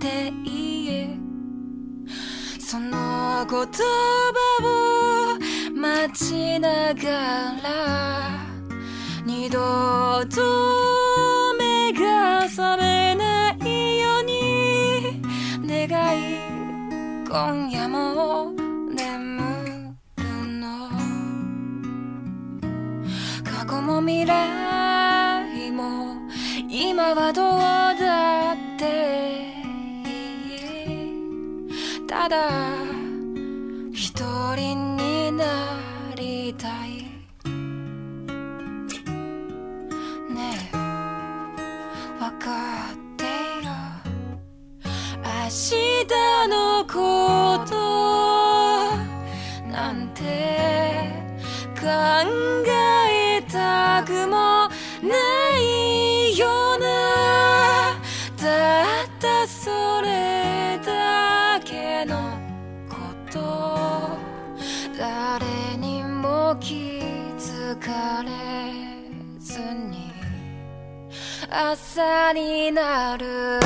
っていい？その言葉を待ちながら二度と目が覚めないように願い今夜も眠るの。過去も未来も今はどう？的。されずに朝になる。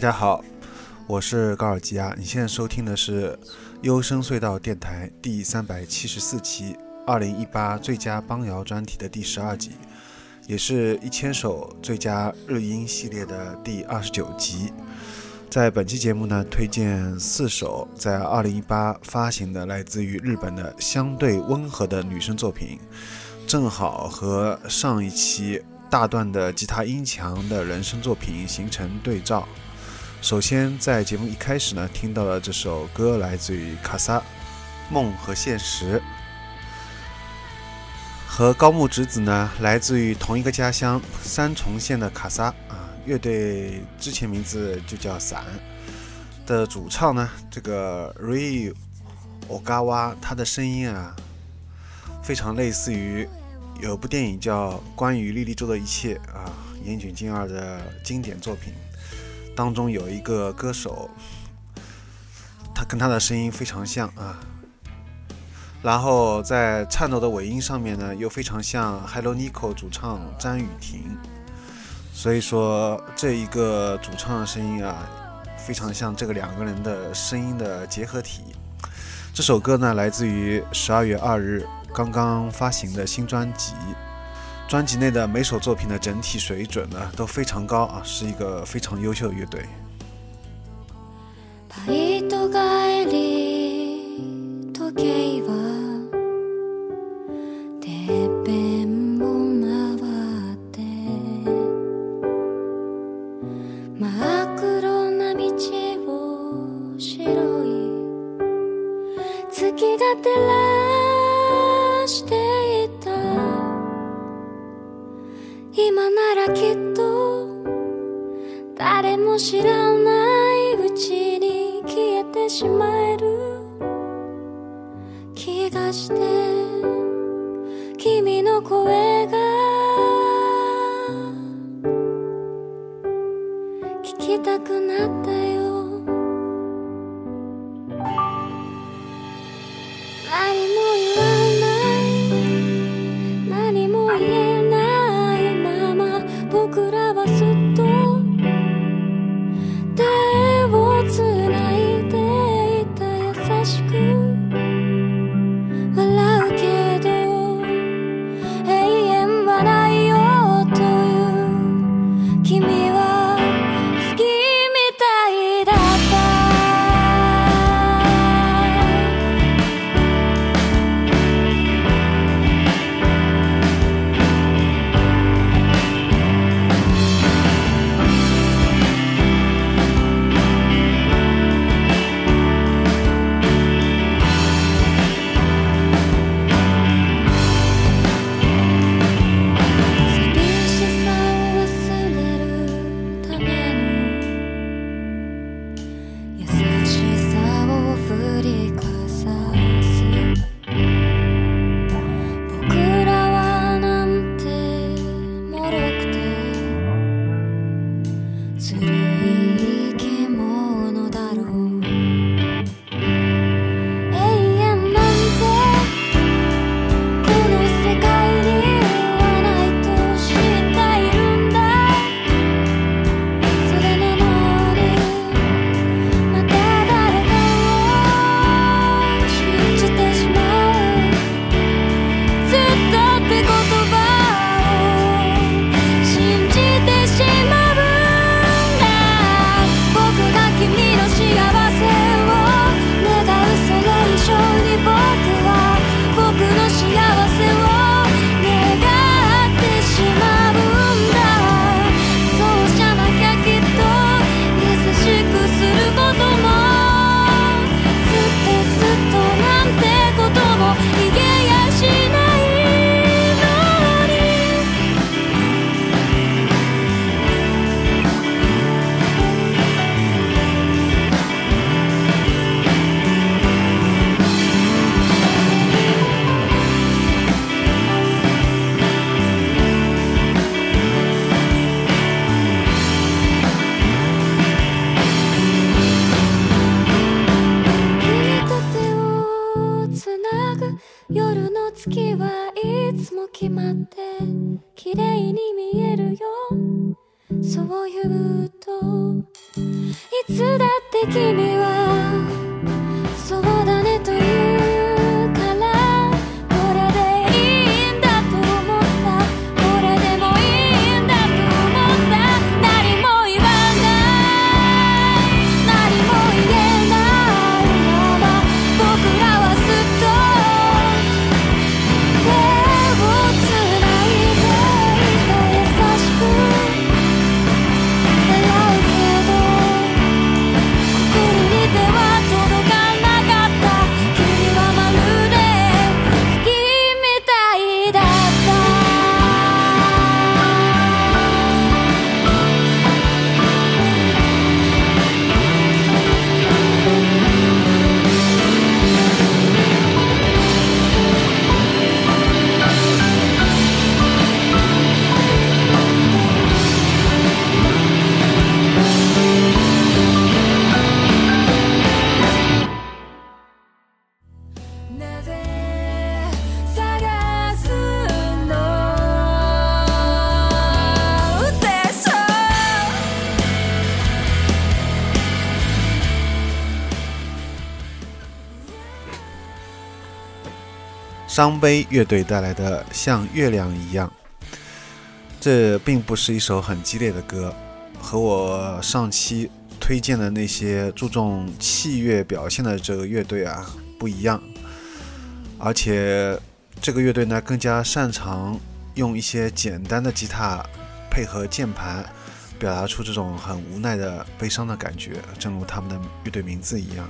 大家好，我是高尔基亚。你现在收听的是优声隧道电台第三百七十四期，二零一八最佳邦谣专题的第十二集，也是一千首最佳日音系列的第二十九集。在本期节目呢，推荐四首在二零一八发行的来自于日本的相对温和的女生作品，正好和上一期大段的吉他音强的人声作品形成对照。首先，在节目一开始呢，听到了这首歌来自于卡萨，《梦和现实》，和高木直子呢，来自于同一个家乡三重县的卡萨啊。乐队之前名字就叫伞的主唱呢，这个 Ray Ogawa，他的声音啊，非常类似于有部电影叫《关于莉莉周的一切》啊，岩井俊二的经典作品当中有一个歌手，他跟他的声音非常像啊，然后在颤抖的尾音上面呢，又非常像 Hello Nico 主唱张雨婷。所以说，这一个主唱的声音啊，非常像这个两个人的声音的结合体。这首歌呢，来自于十二月二日刚刚发行的新专辑，专辑内的每首作品的整体水准呢都非常高啊，是一个非常优秀的乐队。綺麗に見えるよそ らきっと誰も知らん伤悲乐队带来的《像月亮一样》，这并不是一首很激烈的歌，和我上期推荐的那些注重器乐表现的这个乐队啊不一样，而且这个乐队呢更加擅长用一些简单的吉他配合键盘，表达出这种很无奈的悲伤的感觉，正如他们的乐队名字一样。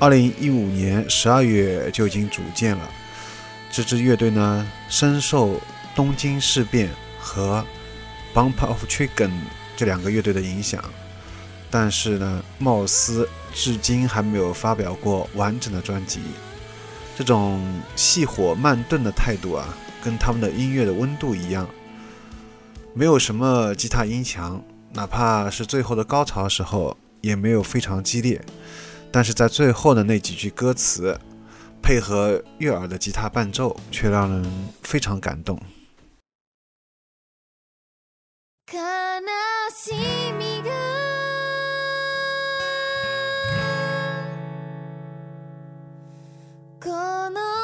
二零一五年十二月就已经组建了。这支乐队呢，深受东京事变和 Bump of Chicken 这两个乐队的影响，但是呢，貌似至今还没有发表过完整的专辑。这种细火慢炖的态度啊，跟他们的音乐的温度一样，没有什么吉他音强，哪怕是最后的高潮时候，也没有非常激烈。但是在最后的那几句歌词，配合悦耳的吉他伴奏，却让人非常感动。悲しみがこの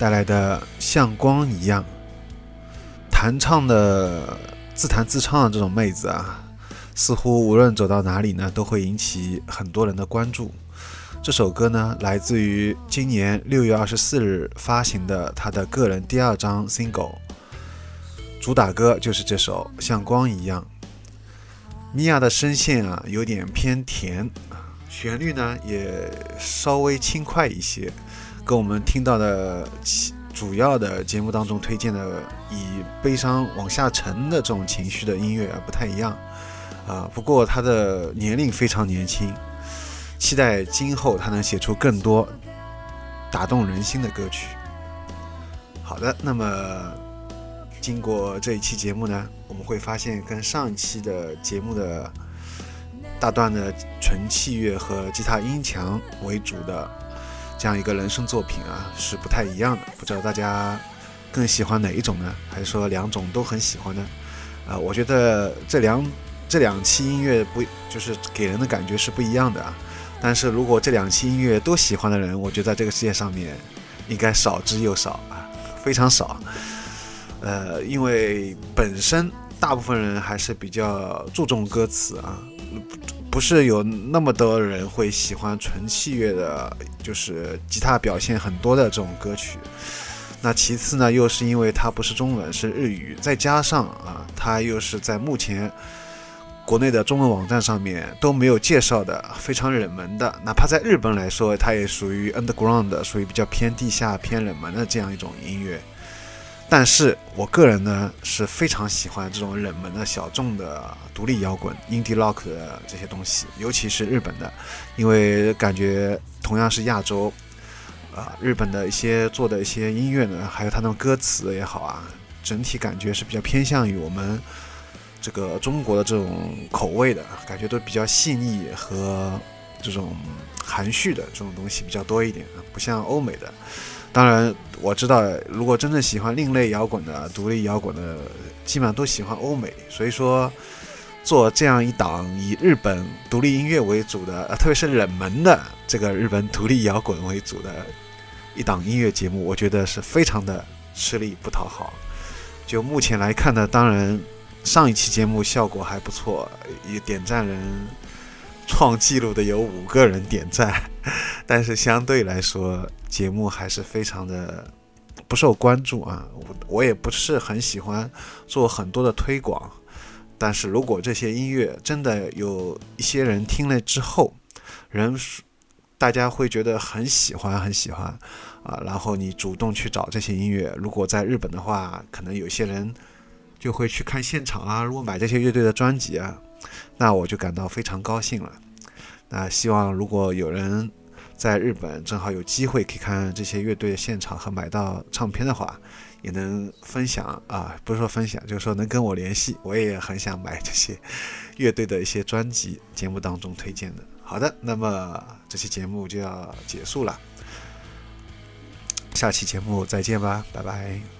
带来的《像光一样》，弹唱的自弹自唱的这种妹子啊，似乎无论走到哪里呢，都会引起很多人的关注。这首歌呢，来自于今年六月二十四日发行的她的个人第二张 single，主打歌就是这首《像光一样》。米娅的声线啊，有点偏甜，旋律呢也稍微轻快一些，跟我们听到的主要的节目当中推荐的以悲伤往下沉的这种情绪的音乐啊不太一样啊。不过他的年龄非常年轻。期待今后他能写出更多打动人心的歌曲。好的，那么经过这一期节目呢，我们会发现跟上一期的节目的大段的纯器乐和吉他音墙为主的这样一个人声作品啊，是不太一样的。不知道大家更喜欢哪一种呢？还是说两种都很喜欢呢？啊，我觉得这两这两期音乐不就是给人的感觉是不一样的啊。但是如果这两期音乐都喜欢的人，我觉得在这个世界上面应该少之又少啊，非常少。呃，因为本身大部分人还是比较注重歌词啊，不是有那么多人会喜欢纯器乐的，就是吉他表现很多的这种歌曲。那其次呢，又是因为它不是中文，是日语，再加上啊，它又是在目前。国内的中文网站上面都没有介绍的，非常冷门的，哪怕在日本来说，它也属于 underground，属于比较偏地下、偏冷门的这样一种音乐。但是我个人呢是非常喜欢这种冷门的小众的独立摇滚、indie rock 的这些东西，尤其是日本的，因为感觉同样是亚洲，啊，日本的一些做的一些音乐呢，还有它那种歌词也好啊，整体感觉是比较偏向于我们。这个中国的这种口味的感觉都比较细腻和这种含蓄的这种东西比较多一点啊不像欧美的。当然，我知道，如果真正喜欢另类摇滚的、独立摇滚的，基本上都喜欢欧美。所以说，做这样一档以日本独立音乐为主的，特别是冷门的这个日本独立摇滚为主的一档音乐节目，我觉得是非常的吃力不讨好。就目前来看呢，当然。上一期节目效果还不错，也点赞人创纪录的有五个人点赞，但是相对来说节目还是非常的不受关注啊。我我也不是很喜欢做很多的推广，但是如果这些音乐真的有一些人听了之后，人大家会觉得很喜欢很喜欢啊，然后你主动去找这些音乐，如果在日本的话，可能有些人。就会去看现场啊！如果买这些乐队的专辑啊，那我就感到非常高兴了。那希望如果有人在日本正好有机会可以看这些乐队的现场和买到唱片的话，也能分享啊，不是说分享，就是说能跟我联系，我也很想买这些乐队的一些专辑，节目当中推荐的。好的，那么这期节目就要结束了，下期节目再见吧，拜拜。